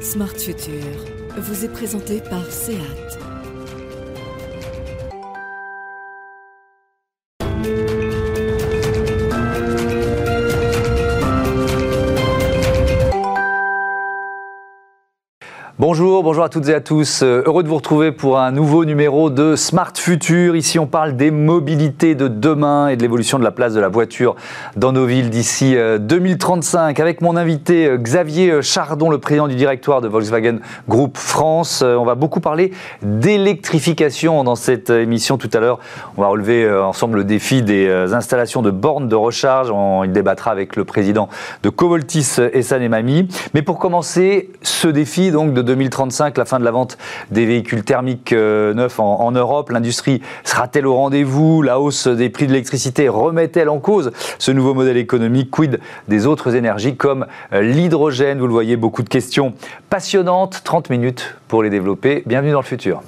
Smart Future vous est présenté par SEAT. Bonjour, bonjour à toutes et à tous. Euh, heureux de vous retrouver pour un nouveau numéro de Smart Future. Ici, on parle des mobilités de demain et de l'évolution de la place de la voiture dans nos villes d'ici 2035. Euh, Avec mon invité euh, Xavier Chardon, le président du directoire de Volkswagen Group France. On va beaucoup parler d'électrification dans cette émission tout à l'heure. On va relever ensemble le défi des installations de bornes de recharge. On il débattra avec le président de Covoltis Essan et Mamie. Mais pour commencer, ce défi donc de 2035, la fin de la vente des véhicules thermiques euh, neufs en, Europe. L'industrie sera-t-elle au rendez-vous? La hausse des prix de l'électricité remet-elle en cause ce nouveau modèle économique Quid des autres énergies comme euh, l'hydrogène? Vous le voyez, beaucoup de questions passionnantes. 30 minutes pour les développer. Bienvenue dans le futur.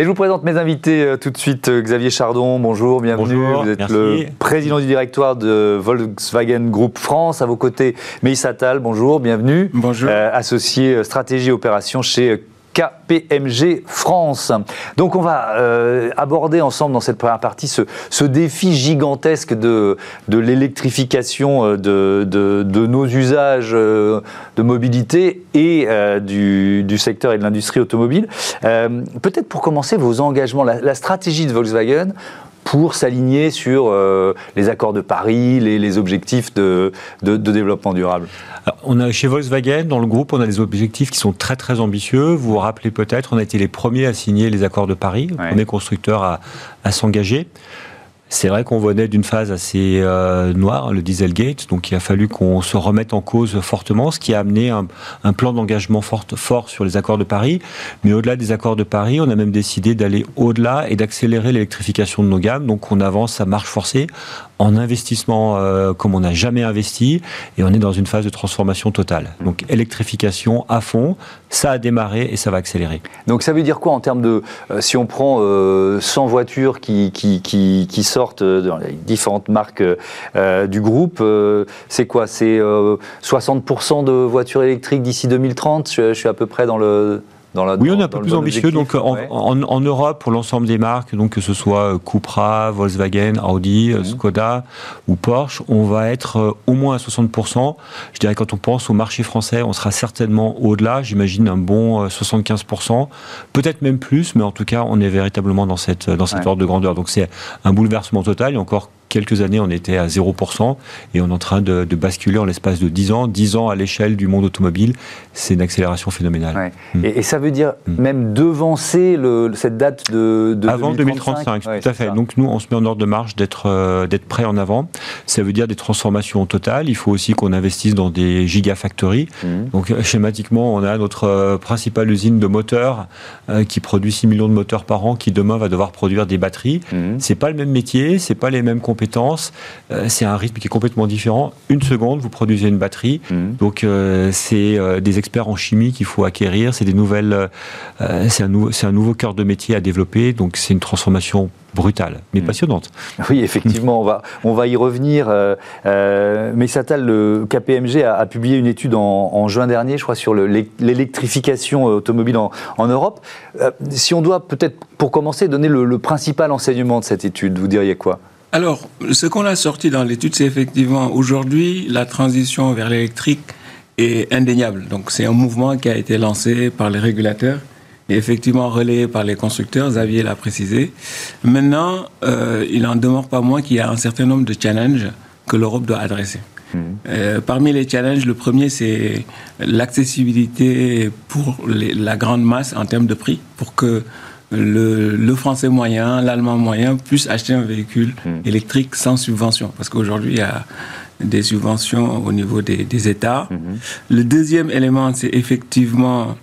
Et je vous présente mes invités euh, tout de suite. Euh, Xavier Chardon, bonjour, bienvenue. Bonjour, vous êtes le président du directoire de Volkswagen Group France. À vos côtés, Meïs Attal, bonjour, bienvenue. Bonjour. Euh, associé stratégie opération chez KPMG France. Donc on va euh, aborder ensemble dans cette première partie ce, défi gigantesque de, l'électrification euh, de, nos usages euh, de mobilité et du, secteur et de l'industrie automobile. Peut-être pour commencer vos engagements, la stratégie de Volkswagen pour s'aligner sur euh, les accords de Paris, les, objectifs de, développement durable on a, Chez Volkswagen, dans le groupe, on a des objectifs qui sont très très ambitieux. Vous vous rappelez peut-être, on a été les premiers à signer les accords de Paris, on est constructeur à, à s'engager. C'est vrai qu'on venait d'une phase assez euh, noire, le Dieselgate, donc il a fallu qu'on se remette en cause fortement, ce qui a amené un, plan d'engagement fort, fort sur les accords de Paris. Mais au-delà des accords de Paris, on a même décidé d'aller au-delà et d'accélérer l'électrification de nos gammes. Donc on avance à marche forcée en investissement euh, comme on n'a jamais investi et on est dans une phase de transformation totale. Donc électrification à fond, ça a démarré et ça va accélérer. Donc ça veut dire quoi en termes de, euh, si on prend 100 euh, voitures qui, sortent dans les différentes marques du groupe, c'est quoi? C'est 60% de voitures électriques d'ici 2030 je, je suis à peu près dans le oui, on est un peu plus ambitieux. Donc, en, Europe, pour l'ensemble des marques, donc que ce soit euh, Cupra, Volkswagen, Audi, euh, mhm. Skoda ou Porsche, on va être euh, au moins à 60%. Je dirais quand on pense au marché français, on sera certainement au-delà. J'imagine un bon 75%, peut-être même plus, mais en tout cas, on est véritablement dans cette dans cette ordre de grandeur. Donc, c'est un bouleversement total. A encore quelques années, on était à 0% et on est en train de, basculer en l'espace de 10 ans. 10 ans à l'échelle du monde automobile, c'est une accélération phénoménale. Mm. Et, ça veut dire mm. même devancer le, cette date de, de Avant 2035, tout à fait. Donc nous, on se met en ordre de marche d'être euh, d'être prêt en avant. Ça veut dire des transformations totales. Il faut aussi qu'on investisse dans des gigafactories. Mm. Donc euh, schématiquement, on a notre euh, principale usine de moteurs qui produit 6 millions de moteurs par an, qui demain va devoir produire des batteries. C'est pas le même métier, c'est pas les mêmes compétences euh, c'est un rythme qui est complètement différent. Une seconde, vous produisez une batterie. Mhm. Donc, euh, c'est euh, des experts en chimie qu'il faut acquérir. C'est des nouvelles. c'est un, un nouveau cœur de métier à développer. Donc, c'est une transformation brutale, mais mhm. passionnante. Oui, effectivement, on va, on va y revenir. mais Satal, le KPMG a, publié une étude en, juin dernier, je crois, sur l'électrification automobile en, Europe. si on doit peut-être, pour commencer, donner le principal enseignement de cette étude, vous diriez quoi? Alors, ce qu'on a sorti dans l'étude, c'est effectivement aujourd'hui la transition vers l'électrique est indéniable. Donc, c'est un mouvement qui a été lancé par les régulateurs et effectivement relayé par les constructeurs. Xavier l'a précisé. Maintenant, euh, il en demeure pas moins qu'il y a un certain nombre de challenges que l'Europe doit adresser. Mmh. Euh, parmi les challenges, le premier, c'est l'accessibilité pour la grande masse en termes de prix, pour que le, français moyen, l'allemand moyen puissent acheter un véhicule hmm. électrique sans subvention. Parce qu'aujourd'hui, il y a des subventions au niveau des, États. Hmm. Le deuxième élément, c'est effectivement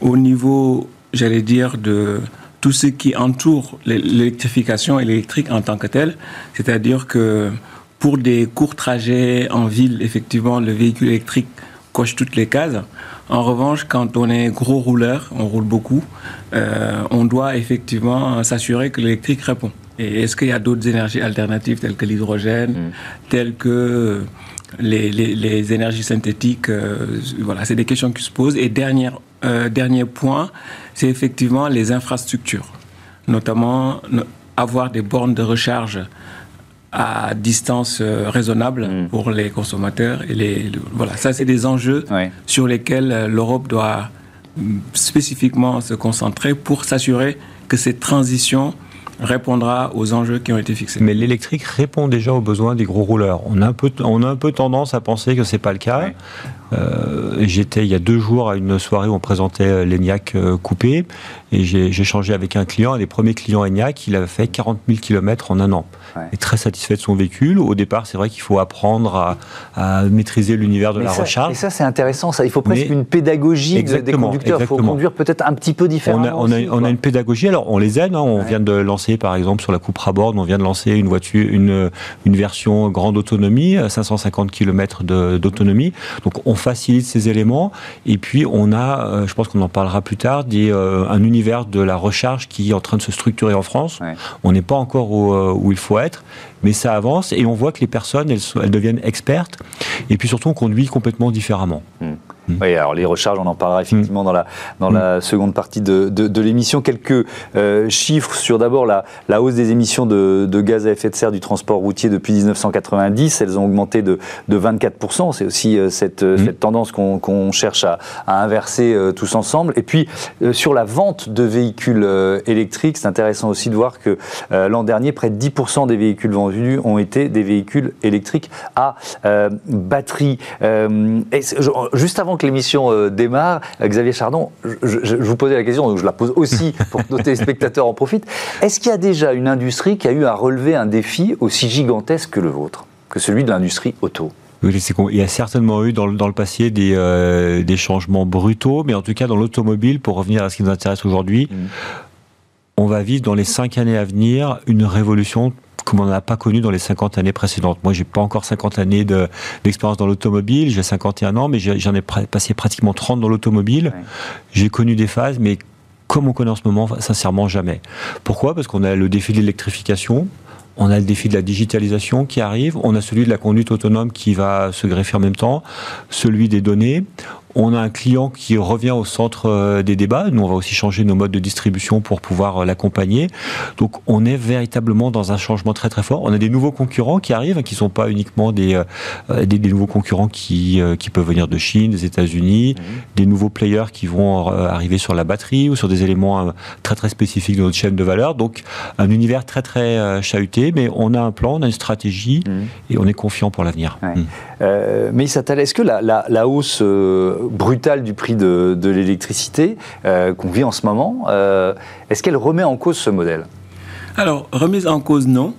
au niveau, j'allais dire, de tout ce qui entoure l'électrification et l'électrique en tant que tel. C'est-à-dire que pour des courts trajets en ville, effectivement, le véhicule électrique coche toutes les cases. En revanche, quand on est gros rouleur, on roule beaucoup, euh, on doit effectivement s'assurer que l'électrique répond. Et est-ce qu'il y a d'autres énergies alternatives telles que l'hydrogène, mm. telles que les, les, énergies synthétiques Voilà, c'est des questions qui se posent. Et dernier, dernier point, c'est effectivement les infrastructures, notamment avoir des bornes de recharge à distance euh, raisonnable mm. pour les consommateurs. Et les, voilà, ça, c'est des enjeux sur lesquels euh, l'Europe doit mm, spécifiquement se concentrer pour s'assurer que cette transition répondra aux enjeux qui ont été fixés. Mais l'électrique répond déjà aux besoins des gros rouleurs. On a un peu, on a un peu tendance à penser que c'est pas le cas. Euh, j'étais il y a deux jours à une soirée où on présentait l'ENIAC coupé et j'ai changé avec un client, un des premiers clients ENIAC, il a fait 40 000 km en un an est très satisfait de son véhicule. Au départ, c'est vrai qu'il faut apprendre à, maîtriser l'univers de la recharge. Et ça, c'est intéressant. Ça. Il faut presque une pédagogie des conducteurs. Il faut conduire peut-être un petit peu différemment. On a, on a, une pédagogie. Alors, on les aide. Hein. On vient de lancer, par exemple, sur la coupe Bord, on vient de lancer une voiture, une, une version grande autonomie, 550 km d'autonomie. Donc, on facilite ces éléments. Et puis, on a, euh, je pense qu'on en parlera plus tard, des, euh, un univers de la recharge qui est en train de se structurer en France. On n'est pas encore où, euh, où il faut être mais ça avance et on voit que les personnes, elles, deviennent expertes et puis surtout on conduit complètement différemment. Hmm. Mm. Oui, alors les recharges, on en parlera effectivement mm. dans la, dans la mm. seconde partie de, de, l'émission. Quelques euh, chiffres sur d'abord la, la, hausse des émissions de, de, gaz à effet de serre du transport routier depuis 1990. Elles ont augmenté de, de 24%. C'est aussi euh, cette, euh, cette, tendance qu'on cherche à, à inverser tous ensemble. Et puis sur la vente de véhicules électriques, c'est intéressant aussi de voir que l'an dernier, près de 10% des véhicules vendus ont été des véhicules électriques à batterie. juste avant que l'émission euh, démarre, euh, Xavier Chardon, je, vous posais la question, donc je la pose aussi pour que nos téléspectateurs en profitent. Est-ce qu'il y a déjà une industrie qui a eu à relever un défi aussi gigantesque que le vôtre, que celui de l'industrie auto? Oui, il y a certainement eu dans le, dans le passé des, euh, des changements brutaux, mais en tout cas dans l'automobile, pour revenir à ce qui nous intéresse aujourd'hui, mmh. on va vivre dans les cinq années à venir une révolution comme on n'en a pas connu dans les 50 années précédentes. Moi, j'ai pas encore 50 années d'expérience dans l'automobile, j'ai 51 ans, mais j'en ai passé pratiquement 30 dans l'automobile. J'ai connu des phases, mais comme on connaît en ce moment, sincèrement, jamais. Pourquoi? Parce qu'on a le défi de l'électrification, on a le défi de la digitalisation qui arrive, on a celui de la conduite autonome qui va se greffer en même temps, celui des données, on a un client qui revient au centre euh, des débats. Nous, on va aussi changer nos modes de distribution pour pouvoir euh, l'accompagner. Donc, on est véritablement dans un changement très très fort. On a des nouveaux concurrents qui arrivent, qui ne sont pas uniquement des, euh, des, nouveaux concurrents qui, qui peuvent venir de Chine, des États-Unis, mhm. des nouveaux players qui vont arriver sur la batterie ou sur des éléments très très spécifiques de notre chaîne de valeur. Donc, un univers très très chahuté, mais on a un plan, on a une stratégie mhm. et on est confiant pour l'avenir. Mhm. mais Satal, est-ce que la, la, la hausse brutale du prix de, l'électricité euh, qu'on vit en ce moment, euh, est-ce qu'elle remet en cause ce modèle? Alors, remise en cause, non.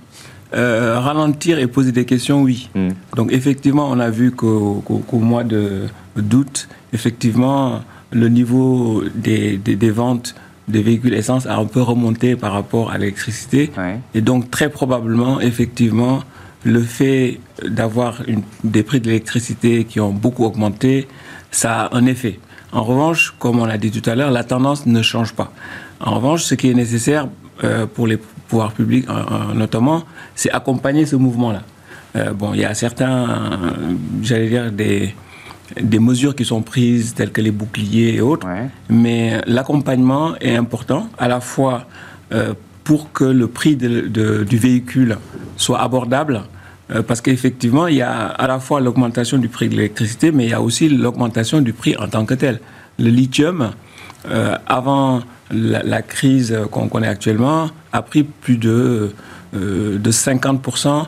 Euh, ralentir et poser des questions, oui. Hmm. Donc effectivement, on a vu qu'au mois d'août, effectivement, le niveau des, ventes des véhicules essence a un peu remonté par rapport à l'électricité. Et donc très probablement, effectivement, le fait d'avoir des prix de l'électricité qui ont beaucoup augmenté, ça a un effet. En revanche, comme on l'a dit tout à l'heure, la tendance ne change pas. En revanche, ce qui est nécessaire euh, pour les pouvoirs publics, notamment, c'est accompagner ce mouvement-là. Euh, bon, il y a certains, j'allais dire, des, des mesures qui sont prises, telles que les boucliers et autres, mais l'accompagnement est important, à la fois euh, pour que le prix du véhicule soit abordable, parce qu'effectivement, il y a à la fois l'augmentation du prix de l'électricité, mais il y a aussi l'augmentation du prix en tant que tel. Le lithium, euh, avant la, crise qu'on connaît actuellement, a pris plus de, euh, de 50%,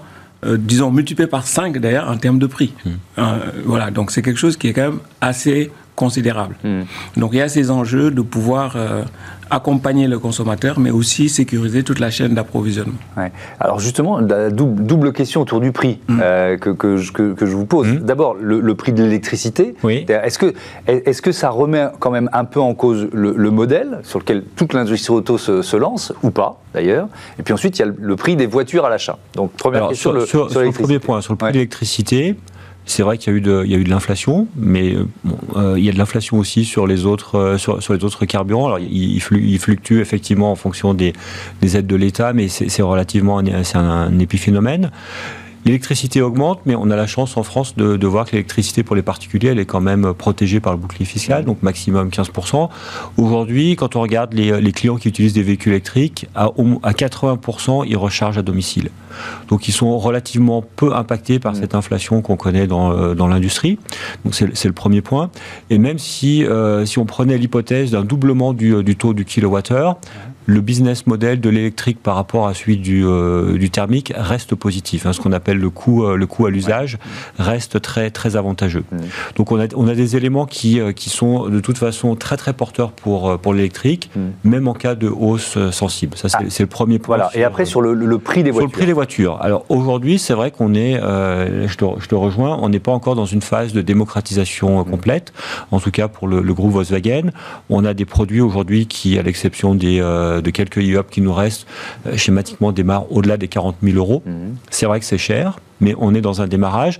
disons multiplié par 5 d'ailleurs, en termes de prix. Mmh. voilà, donc c'est quelque chose qui est quand même assez considérable. Hmm. Donc il y a ces enjeux de pouvoir euh, accompagner le consommateur, mais aussi sécuriser toute la chaîne d'approvisionnement. Alors justement, la double, question autour du prix hmm. euh, que, que, que, je vous pose. Hmm. D'abord, le, prix de l'électricité. Oui. Est-ce que, est que ça remet quand même un peu en cause le, modèle sur lequel toute l'industrie auto se, lance, ou pas d'ailleurs? Et puis ensuite, il y a le, prix des voitures à l'achat. Donc première question sur, le premier point, sur le prix de l'électricité. C'est vrai qu'il y a eu de, l'inflation, mais il y a de l'inflation aussi sur les autres, autres carburants. Alors, il, fluctue effectivement en fonction des, des aides de l'État, mais c'est relativement, un épiphénomène. L'électricité augmente, mais on a la chance en France de, de voir que l'électricité pour les particuliers, elle est quand même protégée par le bouclier fiscal, donc maximum 15%. Aujourd'hui, quand on regarde les, les, clients qui utilisent des véhicules électriques, à, à 80%, ils rechargent à domicile. Donc ils sont relativement peu impactés par mmh. cette inflation qu'on connaît dans, euh, dans l'industrie. Donc c'est le premier point. Et même si, euh, si on prenait l'hypothèse d'un doublement du, du, taux du kilowattheure, le business model de l'électrique par rapport à celui du, euh, du thermique reste positif. Hein, ce qu'on appelle le coût, euh, le coût à l'usage reste très, très avantageux. Donc on a, on a des éléments qui, euh, qui sont de toute façon très très porteurs pour, pour l'électrique, même en cas de hausse sensible. Ça, c'est ah. le premier point. Voilà. Et après, sur le, le, prix des voitures. Sur le prix des voitures. Alors aujourd'hui, c'est vrai qu'on est, je, te, je, te, rejoins, on n'est pas encore dans une phase de démocratisation complète, en tout cas pour le, le groupe Volkswagen. On a des produits aujourd'hui qui, à l'exception des de quelques IOP qui nous restent, euh, schématiquement démarrent au-delà des 40 000 euros. Mhm. C'est vrai que c'est cher, mais on est dans un démarrage.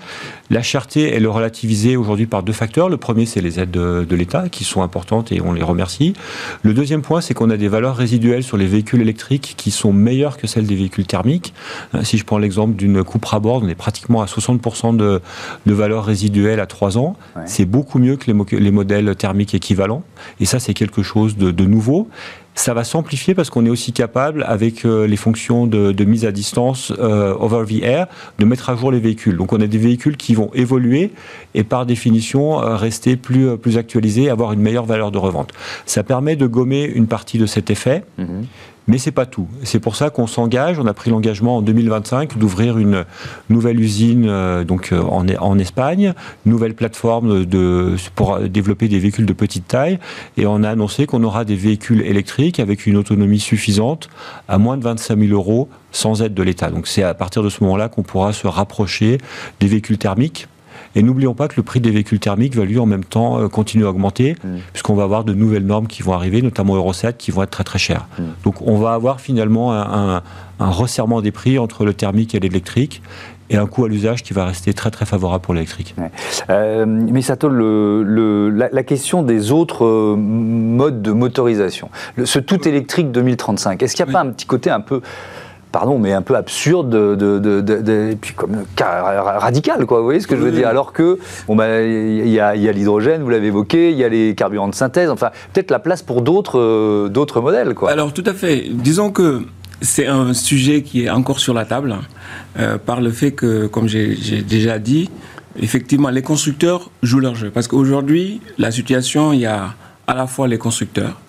La cherté, elle est relativisée aujourd'hui par deux facteurs. Le premier, c'est les aides de, l'État, qui sont importantes et on les remercie. Le deuxième point, c'est qu'on a des valeurs résiduelles sur les véhicules électriques qui sont meilleures que celles des véhicules thermiques. Euh, si je prends l'exemple d'une coupe à bord, on est pratiquement à 60% de, de valeurs résiduelles à 3 ans. C'est beaucoup mieux que les, les, modèles thermiques équivalents. Et ça, c'est quelque chose de, de nouveau ça va s'amplifier parce qu'on est aussi capable, avec euh, les fonctions de, mise à distance euh, over the air, de mettre à jour les véhicules. Donc on a des véhicules qui vont évoluer et par définition euh, rester plus, plus actualisés, avoir une meilleure valeur de revente. Ça permet de gommer une partie de cet effet. Mm-hmm. Mais c'est pas tout. C'est pour ça qu'on s'engage. On a pris l'engagement en 2025 d'ouvrir une nouvelle usine euh, donc euh, en, en, Espagne, nouvelle plateforme pour développer des véhicules de petite taille. Et on a annoncé qu'on aura des véhicules électriques avec une autonomie suffisante à moins de 25 000 euros sans aide de l'État. Donc c'est à partir de ce moment-là qu'on pourra se rapprocher des véhicules thermiques et n'oublions pas que le prix des véhicules thermiques va lui en même temps euh, continuer à augmenter, mm. puisqu'on va avoir de nouvelles normes qui vont arriver, notamment Euro 7, qui vont être très très chères. Mm. Donc on va avoir finalement un, resserrement des prix entre le thermique et l'électrique et un coût à l'usage qui va rester très très favorable pour l'électrique. Euh, mais Sato, le, la, question des autres euh, modes de motorisation, ce tout électrique 2035, est-ce qu'il n'y a pas un petit côté un peu pardon, mais un peu absurde, de, et puis comme radical, quoi. Vous voyez ce que je veux dire? Alors que, bon, bah, il y a, l'hydrogène, vous l'avez évoqué, il y a les carburants de synthèse. Enfin, peut-être la place pour d'autres, euh, d'autres modèles, quoi. Alors, tout à fait. Disons que c'est un sujet qui est encore sur la table euh, par le fait que, comme j'ai déjà dit, effectivement, les constructeurs jouent leur jeu. Parce qu'aujourd'hui, la situation, il y a à la fois les constructeurs,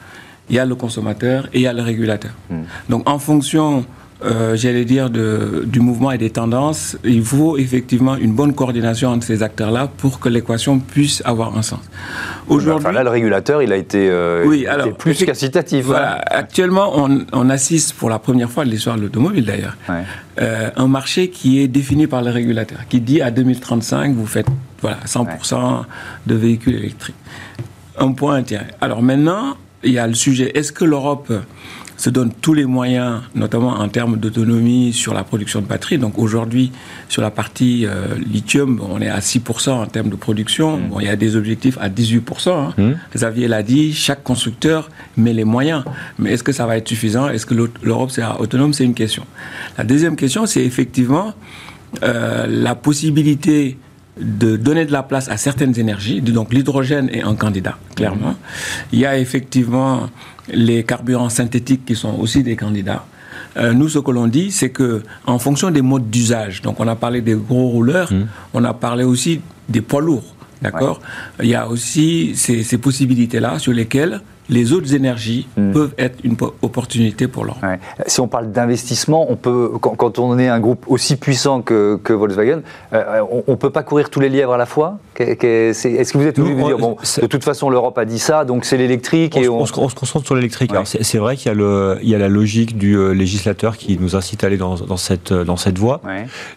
il y a le consommateur et il y a le régulateur. Hmm. Donc, en fonction euh, j'allais dire, de, du mouvement et des tendances, il faut effectivement une bonne coordination entre ces acteurs-là pour que l'équation puisse avoir un sens. Aujourd'hui, là, le régulateur, il a été, euh, oui, alors, plus qu'incitatif. Hein. Actuellement, on, on, assiste pour la première fois de l'histoire de l'automobile d'ailleurs, euh, un marché qui est défini par le régulateur, qui dit à 2035, vous faites voilà 100% de véhicules électriques. Un point intérêt. Alors maintenant, il y a le sujet est-ce que l'Europe se donne tous les moyens, notamment en termes d'autonomie sur la production de batteries. Donc aujourd'hui, sur la partie euh, lithium, on est à 6% en termes de production. Mmh. Bon, il y a des objectifs à 18%. Hein. Mmh. Xavier l'a dit, chaque constructeur met les moyens. Mais est-ce que ça va être suffisant? Est-ce que l'Europe sera autonome? C'est une question. La deuxième question, c'est effectivement euh, la possibilité de donner de la place à certaines énergies. Donc l'hydrogène est un candidat, clairement. Il y a effectivement les carburants synthétiques qui sont aussi des candidats. Euh, nous, ce que l'on dit, c'est que en fonction des modes d'usage, donc on a parlé des gros rouleurs, mmh. on a parlé aussi des poids lourds, d'accord? Il y a aussi ces, ces possibilités-là sur lesquelles les autres énergies hmm. peuvent être une opportunité pour l'Europe. Si on parle d'investissement, on peut, quand, on est un groupe aussi puissant que, Volkswagen, euh, on ne peut pas courir tous les lièvres à la fois? Est-ce que vous êtes obligé de dire, bon, de toute façon, l'Europe a dit ça, donc c'est l'électrique on, on... se concentre sur l'électrique. C'est vrai qu'il y, y, a la logique du euh, législateur qui nous incite à aller dans, cette, euh, dans cette voie.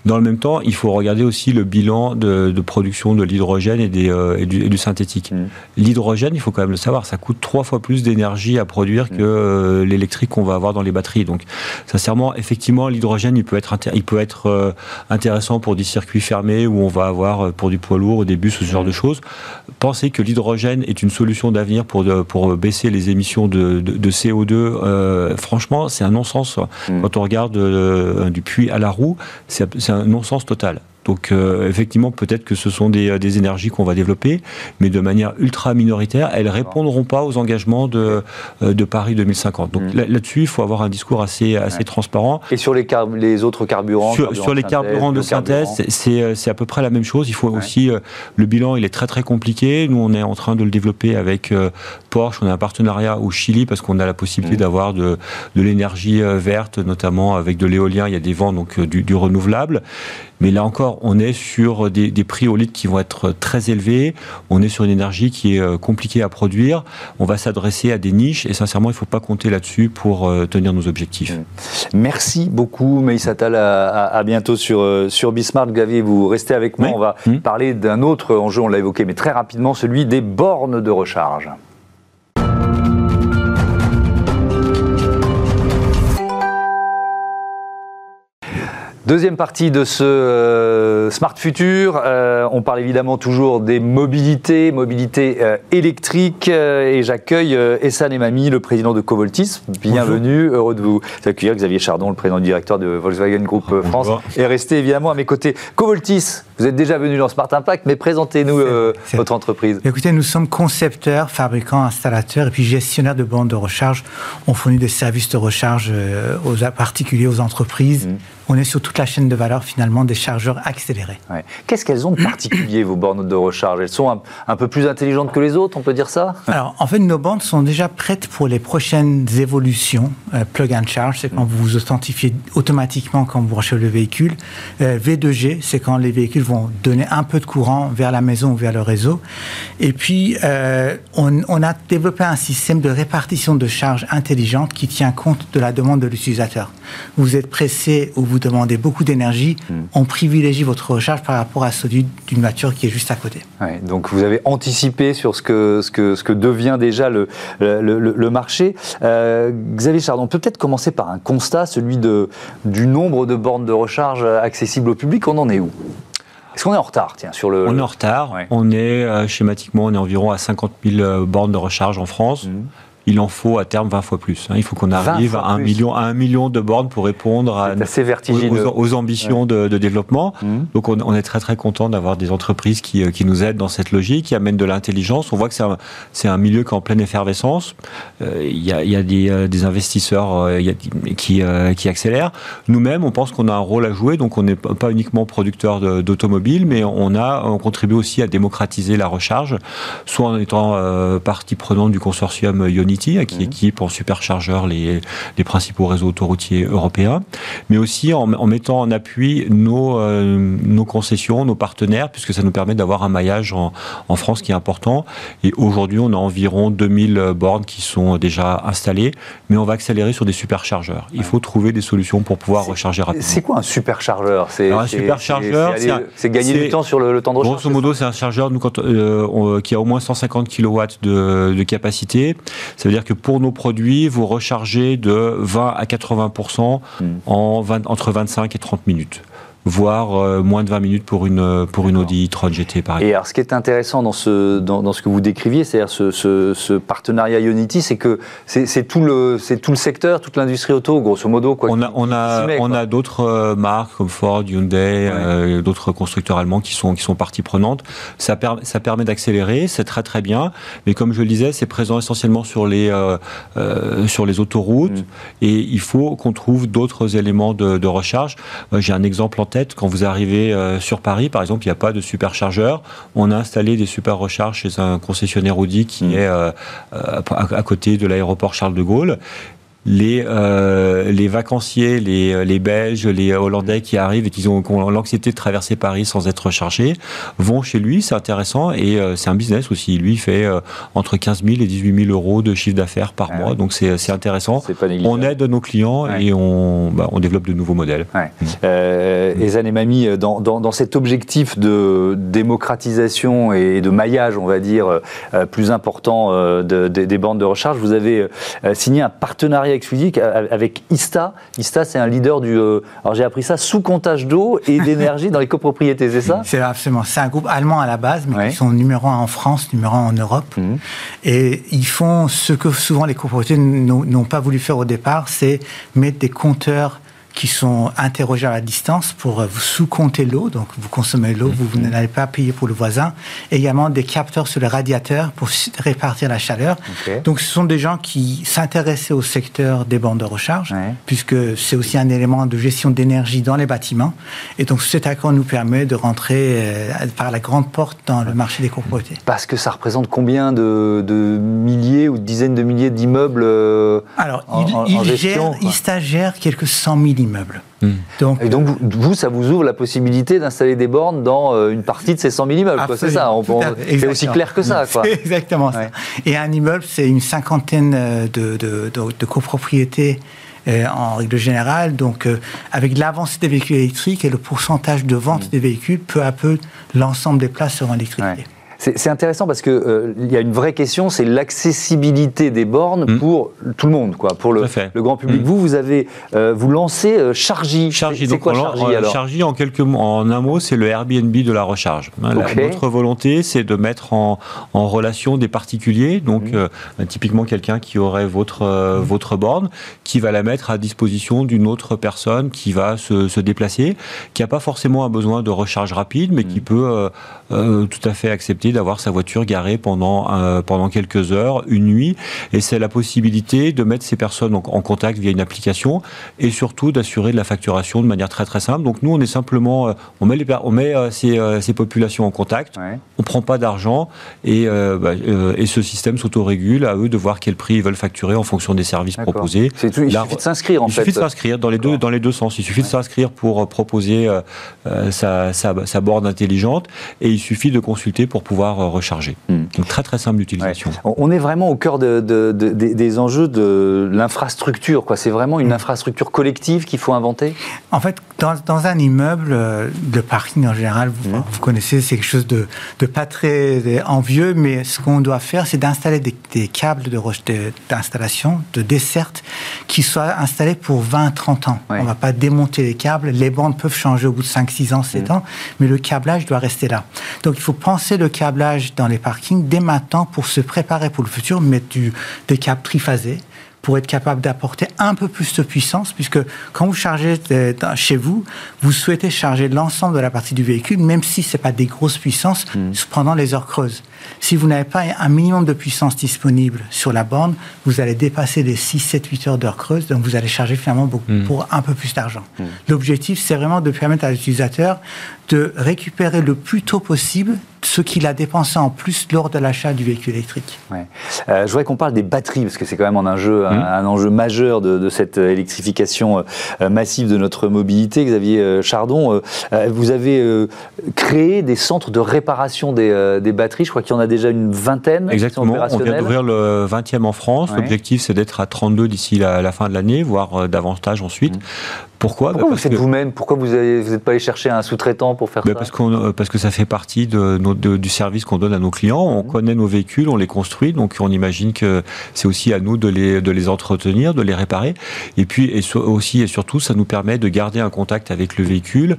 Dans le même temps, il faut regarder aussi le bilan de, production de l'hydrogène et, et, du, synthétique. Hmm. L'hydrogène, il faut quand même le savoir, ça coûte trois fois fois plus d'énergie à produire que l'électrique qu'on va avoir dans les batteries. Donc, sincèrement, effectivement, l'hydrogène, il peut être, il peut être intéressant pour des circuits fermés où on va avoir pour du poids lourd, des bus, ce genre de choses. Pensez que l'hydrogène est une solution d'avenir pour, pour baisser les émissions de, de, CO2. franchement, c'est un non-sens. Mm. Quand on regarde du puits à la roue, c'est un non-sens total. Donc euh, effectivement, peut-être que ce sont des, des énergies qu'on va développer, mais de manière ultra minoritaire, elles répondront pas aux engagements de, euh, de Paris 2050. Donc mm. là-dessus, il faut avoir un discours assez, assez transparent. Et sur les, les autres carburants Sur, les carburants de synthèse, euh, c'est à peu près la même chose. Il faut aussi le bilan, il est très très compliqué. Nous, on est en train de le développer avec Porsche. On a un partenariat au Chili parce qu'on a la possibilité mm. d'avoir de, de l'énergie verte, notamment avec de l'éolien. Il y a des vents donc du, du renouvelable. Mais là encore, on est sur des, prix au litre qui vont être très élevés. On est sur une énergie qui est euh, compliquée à produire. On va s'adresser à des niches et sincèrement, il ne faut pas compter là-dessus pour euh, tenir nos objectifs. Merci beaucoup, Meïs Attal. À, bientôt sur, euh, sur Bismarck. Gavier, vous restez avec moi. On va mmh. parler d'un autre enjeu, on l'a évoqué, mais très rapidement, celui des bornes de recharge. Deuxième partie de ce euh, Smart Future, euh, on parle évidemment toujours des mobilités, mobilité euh, électrique, et j'accueille Essan Emami, le président de Covoltis. Bienvenue, heureux de vous accueillir. Xavier Chardon, le président directeur de Volkswagen Group France, est resté évidemment à mes côtés. Covoltis, vous êtes déjà venu dans Smart Impact, mais présentez-nous votre entreprise. Écoutez, nous sommes concepteurs, fabricants, installateurs et puis gestionnaires de bandes de recharge. On fournit des services de recharge aux particuliers, aux entreprises. Mmh on est sur toute la chaîne de valeur finalement des chargeurs accélérés. Qu'est-ce qu'elles ont de particulier, vos bornes de recharge? Elles sont un, peu plus intelligentes que les autres, on peut dire ça? Alors, en fait, nos bornes sont déjà prêtes pour les prochaines évolutions. Euh, plug and charge, c'est quand vous vous authentifiez automatiquement quand vous branchez le véhicule. Euh, V2G, c'est quand les véhicules vont donner un peu de courant vers la maison ou vers le réseau. Et puis, euh, on, on, a développé un système de répartition de charge intelligente qui tient compte de la demande de l'utilisateur. Vous êtes pressé ou vous demandez beaucoup d'énergie, hmm. on privilégie votre recharge par rapport à celui d'une voiture qui est juste à côté. donc vous avez anticipé sur ce que, ce que, ce que devient déjà le, le, marché. Euh, Xavier Chardon, peut-être commencer par un constat, celui de, du nombre de bornes de recharge accessibles au public. On en est où? Est-ce qu'on est en retard tiens, sur le... On est en retard. On est euh, schématiquement, on est environ à 50 000 euh, bornes de recharge en France. Hmm il en faut à terme 20 fois plus. Hein. Il faut qu'on arrive à un, million, à un million de bornes pour répondre à, aux, ambitions de, développement. Mmh. Donc on, est très très content d'avoir des entreprises qui, euh, qui, nous aident dans cette logique, qui amènent de l'intelligence. On voit que c'est un, un, milieu qui est en pleine effervescence. Euh, il y, a, y a des, euh, des investisseurs qui, qui accélèrent. Nous-mêmes, on pense qu'on a un rôle à jouer. Donc on n'est pas uniquement producteur d'automobiles, mais on a on contribue aussi à démocratiser la recharge, soit en étant partie prenante du consortium Qui mhm. équipe en superchargeur les, les principaux réseaux autoroutiers européens, mais aussi en, mettant en appui nos, euh, nos concessions, nos partenaires, puisque ça nous permet d'avoir un maillage en, en, France qui est important. Et aujourd'hui, on a environ 2000 bornes qui sont déjà installées, mais on va accélérer sur des superchargeurs. Il faut trouver des solutions pour pouvoir recharger rapidement. C'est quoi un superchargeur? C'est un superchargeur, c'est gagner du temps sur le, temps de recharge. Grosso modo, c'est un chargeur nous, quand, euh, qui a au moins 150 kW de, de capacité. Ça veut dire que pour nos produits, vous rechargez de 20 à 80% hmm. en entre 25 et 30 minutes voire euh, moins de 20 minutes pour une, pour une Audi e-tron GT par exemple. Et alors ce qui est intéressant dans ce, dans, dans ce que vous décriviez, c'est-à-dire ce, ce, partenariat Unity, c'est que c'est tout, le, tout le secteur, toute l'industrie auto, grosso modo. Quoi, on a, on a, on a d'autres euh, marques comme Ford, Hyundai, euh, d'autres constructeurs allemands qui sont, qui sont partie prenante. Ça, ça permet d'accélérer, c'est très très bien, mais comme je le disais, c'est présent essentiellement sur les, sur les autoroutes mm. et il faut qu'on trouve d'autres éléments de, de recharge. J'ai un exemple en tête, quand vous arrivez euh, sur Paris, par exemple, il n'y a pas de superchargeur. On a installé des super recharges chez un concessionnaire Audi qui mm. est euh, à, côté de l'aéroport Charles de Gaulle les, euh, les vacanciers, les, les, Belges, les Hollandais qui arrivent et qui ont, ont l'anxiété de traverser Paris sans être rechargés vont chez lui, c'est intéressant et euh, c'est un business aussi. Lui fait euh, entre 15 000 et 18 000 euros de chiffre d'affaires par ah mois, donc c'est intéressant. on aide nos clients et on, bah, on développe de nouveaux modèles. Ouais. Euh, et Mamie, dans, dans, dans, cet objectif de démocratisation et de maillage, on va dire, plus important de, des bandes de recharge, vous avez signé un partenariat exclusif avec Ista. Ista, c'est un leader du. Euh, alors j'ai appris ça sous comptage d'eau et d'énergie dans les copropriétés, c'est ça? C'est absolument. C'est un groupe allemand à la base, mais qui sont numéro un en France, numéro un en Europe. Mhm. Et ils font ce que souvent les copropriétés n'ont pas voulu faire au départ, c'est mettre des compteurs qui sont interrogés à la distance pour euh, vous sous-compter l'eau. Donc, vous consommez l'eau, vous, mhm. n'allez pas payer pour le voisin. également des capteurs sur les radiateurs pour répartir la chaleur. Donc, ce sont des gens qui s'intéressaient au secteur des bandes de recharge, puisque c'est aussi un élément de gestion d'énergie dans les bâtiments. Et donc, cet accord nous permet de rentrer euh, par la grande porte dans le marché des copropriétés. Parce que ça représente combien de, milliers ou de dizaines de milliers d'immeubles euh, Alors, il, gère, il stagiaire quelques cent mille immeubles. Hmm. Donc, et donc, vous, ça vous ouvre la possibilité d'installer des bornes dans euh, une partie de ces 100 000 immeubles. C'est ça, c'est aussi clair que ça. Quoi. exactement ça. Et un immeuble, c'est une cinquantaine euh, de, de, de, copropriétés euh, en règle générale. Donc, avec l'avancée des véhicules électriques et le pourcentage de vente hmm. des véhicules, peu à peu, l'ensemble des places seront électrifiées. C'est intéressant parce que euh, il y a une vraie question, c'est l'accessibilité des bornes mm. pour tout le monde, quoi, pour le, le grand public. Mm. Vous, vous avez, euh, vous lancez euh, Chargy. Chargy, c'est quoi Chargy alors Chargy, en quelques en un mot, c'est le Airbnb de la recharge. Hein, notre volonté, c'est de mettre en, en, relation des particuliers, donc mm. typiquement quelqu'un qui aurait votre votre borne, qui va la mettre à disposition d'une autre personne qui va se, se déplacer, qui n'a pas forcément un besoin de recharge rapide, mais qui peut tout à fait accepter d'avoir sa voiture garée pendant, euh, pendant quelques heures, une nuit. Et c'est la possibilité de mettre ces personnes en, contact via une application et surtout d'assurer de la facturation de manière très très simple. Donc nous, on est simplement, euh, on met, les, on met euh, ces, ces, populations en contact, on prend pas d'argent et, bah, et ce système s'autorégule à eux de voir quel prix ils veulent facturer en fonction des services proposés. il suffit de s'inscrire en fait. Il suffit de s'inscrire dans les deux dans les deux sens. Il suffit de s'inscrire pour proposer sa, sa, sa borne intelligente et il suffit de consulter pour pouvoir euh, recharger. Hmm. Donc très très simple d'utilisation. On est vraiment au cœur de, des enjeux de l'infrastructure. C'est vraiment une hmm. infrastructure collective qu'il faut inventer? En fait, dans, dans, un immeuble, euh, le parking en général, vous, hmm. vous connaissez, c'est quelque chose de, de, pas très envieux, mais ce qu'on doit faire, c'est d'installer des, câbles d'installation, de, de desserte, qui soient installés pour 20-30 ans. On ne va pas démonter les câbles, les bandes peuvent changer au bout de 5-6 ans, 7 ans, mais le câblage doit rester là. Donc il faut penser le câble dans les parkings dès maintenant pour se préparer pour le futur, mettre du, des câbles triphasés pour être capable d'apporter un peu plus de puissance, puisque quand vous chargez chez vous, vous souhaitez charger l'ensemble de la partie du véhicule, même si ce n'est pas des grosses puissances, hmm. pendant les heures creuses. Si vous n'avez pas un minimum de puissance disponible sur la borne, vous allez dépasser les 6, 7, 8 heures d'heures creuses, donc vous allez charger finalement beaucoup, hmm. pour un peu plus d'argent. Hmm. L'objectif, c'est vraiment de permettre à l'utilisateur de récupérer le plus tôt possible ce qu'il a dépensé en plus lors de l'achat du véhicule électrique. Ouais. Euh, je voudrais qu'on parle des batteries, parce que c'est quand même un enjeu, un, mmh. enjeu majeur de, cette électrification euh, massive de notre mobilité. Xavier euh, Chardon, vous avez créé des centres de réparation des, batteries. Je crois qu'il y en a déjà une vingtaine. Exactement. On vient d'ouvrir le 20e en France. L'objectif, c'est d'être à 32 d'ici la, fin de l'année, voire davantage ensuite. Mmh. Pourquoi, Pourquoi bah, vous faites vous-même? Pourquoi vous n'êtes pas allé chercher un sous-traitant pour faire bah, ça? parce, qu'on, parce que ça fait partie de, du service qu'on donne à nos clients. On mmh. connaît nos véhicules, on les construit, donc on imagine que c'est aussi à nous de les, de les entretenir, de les réparer. Et puis et aussi et surtout, ça nous permet de garder un contact avec le véhicule,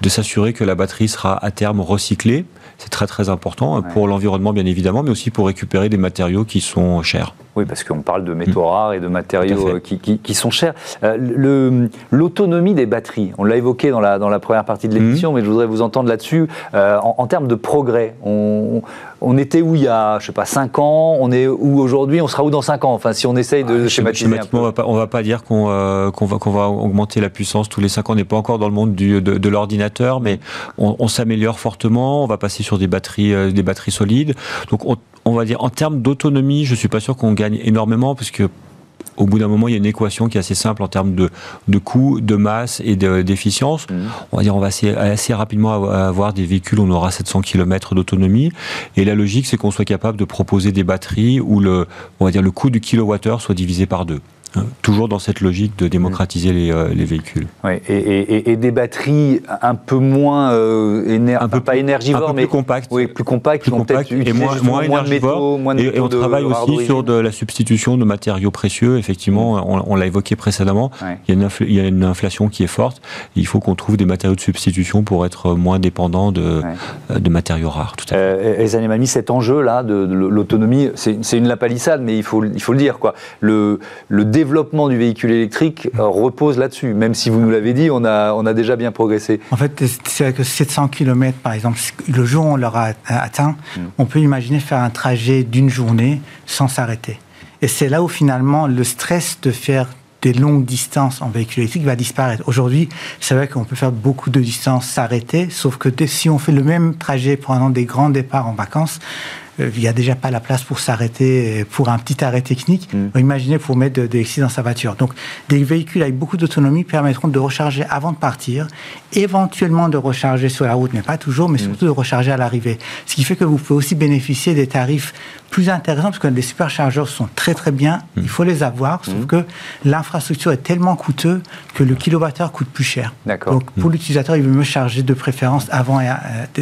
de s'assurer que la batterie sera à terme recyclée. C'est très très important pour l'environnement bien évidemment, mais aussi pour récupérer des matériaux qui sont chers. Oui, parce qu'on parle de métaux mm. rares et de matériaux euh, qui, qui, sont chers. Euh, l'autonomie des batteries, on l'a évoqué dans la, dans la première partie de l'émission, mm. mais je voudrais vous entendre là-dessus. Euh, en, termes de progrès, on, on, était où il y a, je sais pas, 5 ans On est où aujourd'hui On sera où dans 5 ans? Enfin, si on essaye de ah, schématiser un peu. On va pas, va pas dire qu'on va, augmenter la puissance tous les 5 ans. On n'est pas encore dans le monde du, de, l'ordinateur, mais on, on s'améliore fortement. On va passer sur des batteries, des batteries solides. Donc, on, on va dire, en termes d'autonomie, je suis pas sûr qu'on gagne énormément parce que au bout d'un moment, il y a une équation qui est assez simple en termes de, de coût, de masse et d'efficience. Mmh. On va dire, on va assez, assez rapidement avoir des véhicules où on aura 700 km d'autonomie. Et la logique, c'est qu'on soit capable de proposer des batteries où le, on va dire, le coût du kilowattheure soit divisé par deux. Hein, toujours dans cette logique de démocratiser les, euh, les, véhicules. Ouais, et, et, des batteries un peu moins euh, un peu, pas énergivores, mais plus compactes, oui, plus compactes, plus compactes et moins, moins énergivores. Moins de et, on travaille aussi sur de la substitution de matériaux précieux. Effectivement, mm. on, l'a évoqué précédemment. Il, y a une il, y a une inflation qui est forte. Il faut qu'on trouve des matériaux de substitution pour être moins dépendant de, euh, de matériaux rares. Tout à fait. Euh, cet enjeu là de, l'autonomie, c'est une lapalissade, mais il faut, il faut le dire quoi. Le, le développement du véhicule électrique euh, repose là-dessus. Même si vous nous l'avez dit, on a, on a déjà bien progressé. En fait, c'est que 700 km, par exemple, le jour où on l'aura atteint, hmm. on peut imaginer faire un trajet d'une journée sans s'arrêter. Et c'est là où finalement le stress de faire des longues distances en véhicule électrique va disparaître. Aujourd'hui, c'est vrai qu'on peut faire beaucoup de distances s'arrêter, sauf que si on fait le même trajet pendant des grands départs en vacances, il n'y a déjà pas la place pour s'arrêter pour un petit arrêt technique. Mm. Imaginez pour mettre de, de dans sa voiture. Donc, des véhicules avec beaucoup d'autonomie permettront de recharger avant de partir, éventuellement de recharger sur la route, mais pas toujours, mais mm. surtout de recharger à l'arrivée. Ce qui fait que vous pouvez aussi bénéficier des tarifs plus intéressants, parce que les superchargeurs sont très très bien, mm. il faut les avoir, sauf que l'infrastructure est tellement coûteuse que le kilowattheure coûte plus cher. Donc pour l'utilisateur, il veut mieux charger de préférence avant et, euh,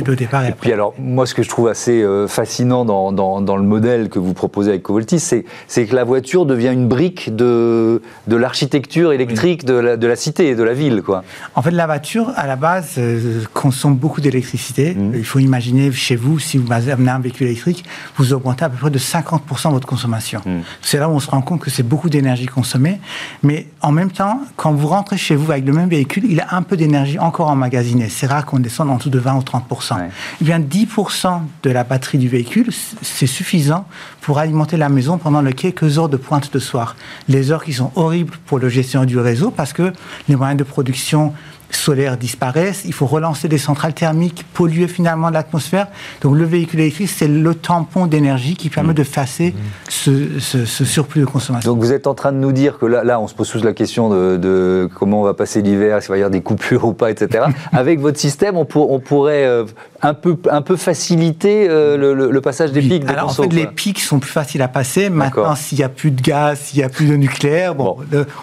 le départ. Et, puis alors, moi ce que je trouve assez euh, fascinant dans, le modèle que vous proposez avec Covoltis, c'est que la voiture devient une brique de, de l'architecture électrique de, la, de la cité, de la ville. Quoi. En fait, la voiture, à la base, euh, consomme beaucoup d'électricité. Mmh. Il faut imaginer chez vous, si vous amenez un véhicule électrique, vous augmentez à peu près de 50% votre consommation. Mmh. C'est là où on se rend compte que c'est beaucoup d'énergie consommée. Mais en même temps, quand vous rentrez chez vous avec le même véhicule, il a un peu d'énergie encore emmagasinée. C'est rare qu'on descende en dessous de 20 ou 30%. Il vient 10% de la batterie du véhicule c'est suffisant pour alimenter la maison pendant les quelques heures de pointe de soir. Les heures qui sont horribles pour le gestion du réseau parce que les moyens de production solaires disparaissent, il faut relancer des centrales thermiques, polluer finalement l'atmosphère. Donc le véhicule électrique, c'est le tampon d'énergie qui permet de fasser ce, surplus de consommation. Donc vous êtes en train de nous dire que là, là on se pose tous la question de, comment on va passer l'hiver, s'il va y avoir des coupures ou pas, etc. Avec votre système, on, on pourrait euh, un peu, un peu faciliter euh, le, passage des pics Alors en fait, les pics sont plus faciles à passer. Maintenant, s'il n'y a plus de gaz, s'il n'y a plus de nucléaire, bon,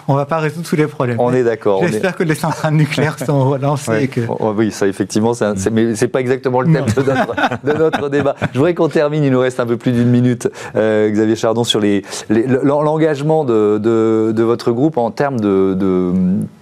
on ne va pas résoudre tous les problèmes. On est d'accord. J'espère que les centrales nucléaires sont relancées. Que... Oh, oui, ça effectivement, c'est, mais c'est pas exactement le thème de notre, débat. Je voudrais qu'on termine, il nous reste un peu plus d'une minute, euh, Xavier Chardon, sur les, l'engagement de, de, votre groupe en termes de, de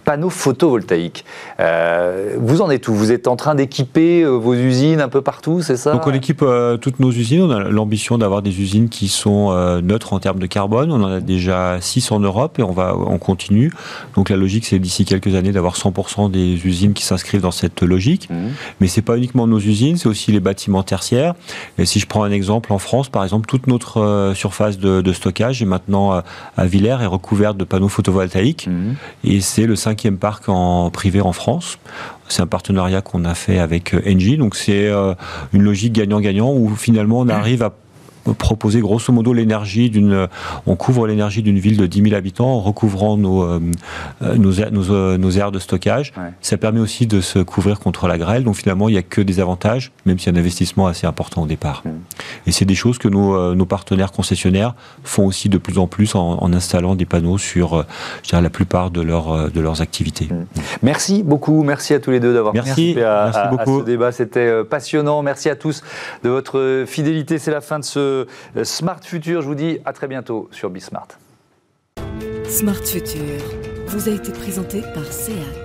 panneaux photovoltaïques. Euh, vous en êtes où? Vous êtes en train d'équiper euh, vos usines un peu partout, c'est ça? Donc on équipe euh, toutes nos usines. On a l'ambition d'avoir des usines qui sont neutres en termes de carbone. On en a déjà 6 en Europe et on va on continue. Donc la logique, c'est d'ici quelques années d'avoir 100% des usines qui s'inscrivent dans cette logique. Mmh. Mais c'est pas uniquement nos usines, c'est aussi les bâtiments tertiaires. Et si je prends un exemple en France, par exemple, toute notre surface de, stockage est maintenant à Villers est recouverte de panneaux photovoltaïques. Mmh. Et c'est le 5 cinquième parc en privé en France. C'est un partenariat qu'on a fait avec euh, Engie, donc c'est euh, une logique gagnant-gagnant où finalement on arrive à proposer grosso modo l'énergie d'une, on couvre l'énergie d'une ville de 10 000 habitants en recouvrant nos, euh, nos, nos, nos, aires de stockage. Ça permet aussi de se couvrir contre la grêle. Donc finalement, il n'y a que des avantages, même s'il y a un investissement assez important au départ. Et c'est des choses que nos, euh, nos, partenaires concessionnaires font aussi de plus en plus en, en installant des panneaux sur euh, je dirais, la plupart de, leur, de leurs activités. Merci beaucoup. Merci à tous les deux d'avoir participé à, à, à, ce débat. C'était passionnant. Merci à tous de votre fidélité. C'est la fin de ce Smart Future. Je vous dis à très bientôt sur Bismart. Smart Future vous a été présenté par SEAT.